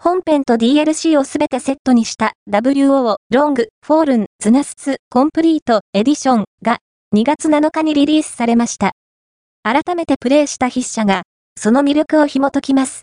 本編と DLC をすべてセットにした WO ロングフォールンズナスツコンプリートエディションが2月7日にリリースされました。改めてプレイした筆者がその魅力を紐解きます。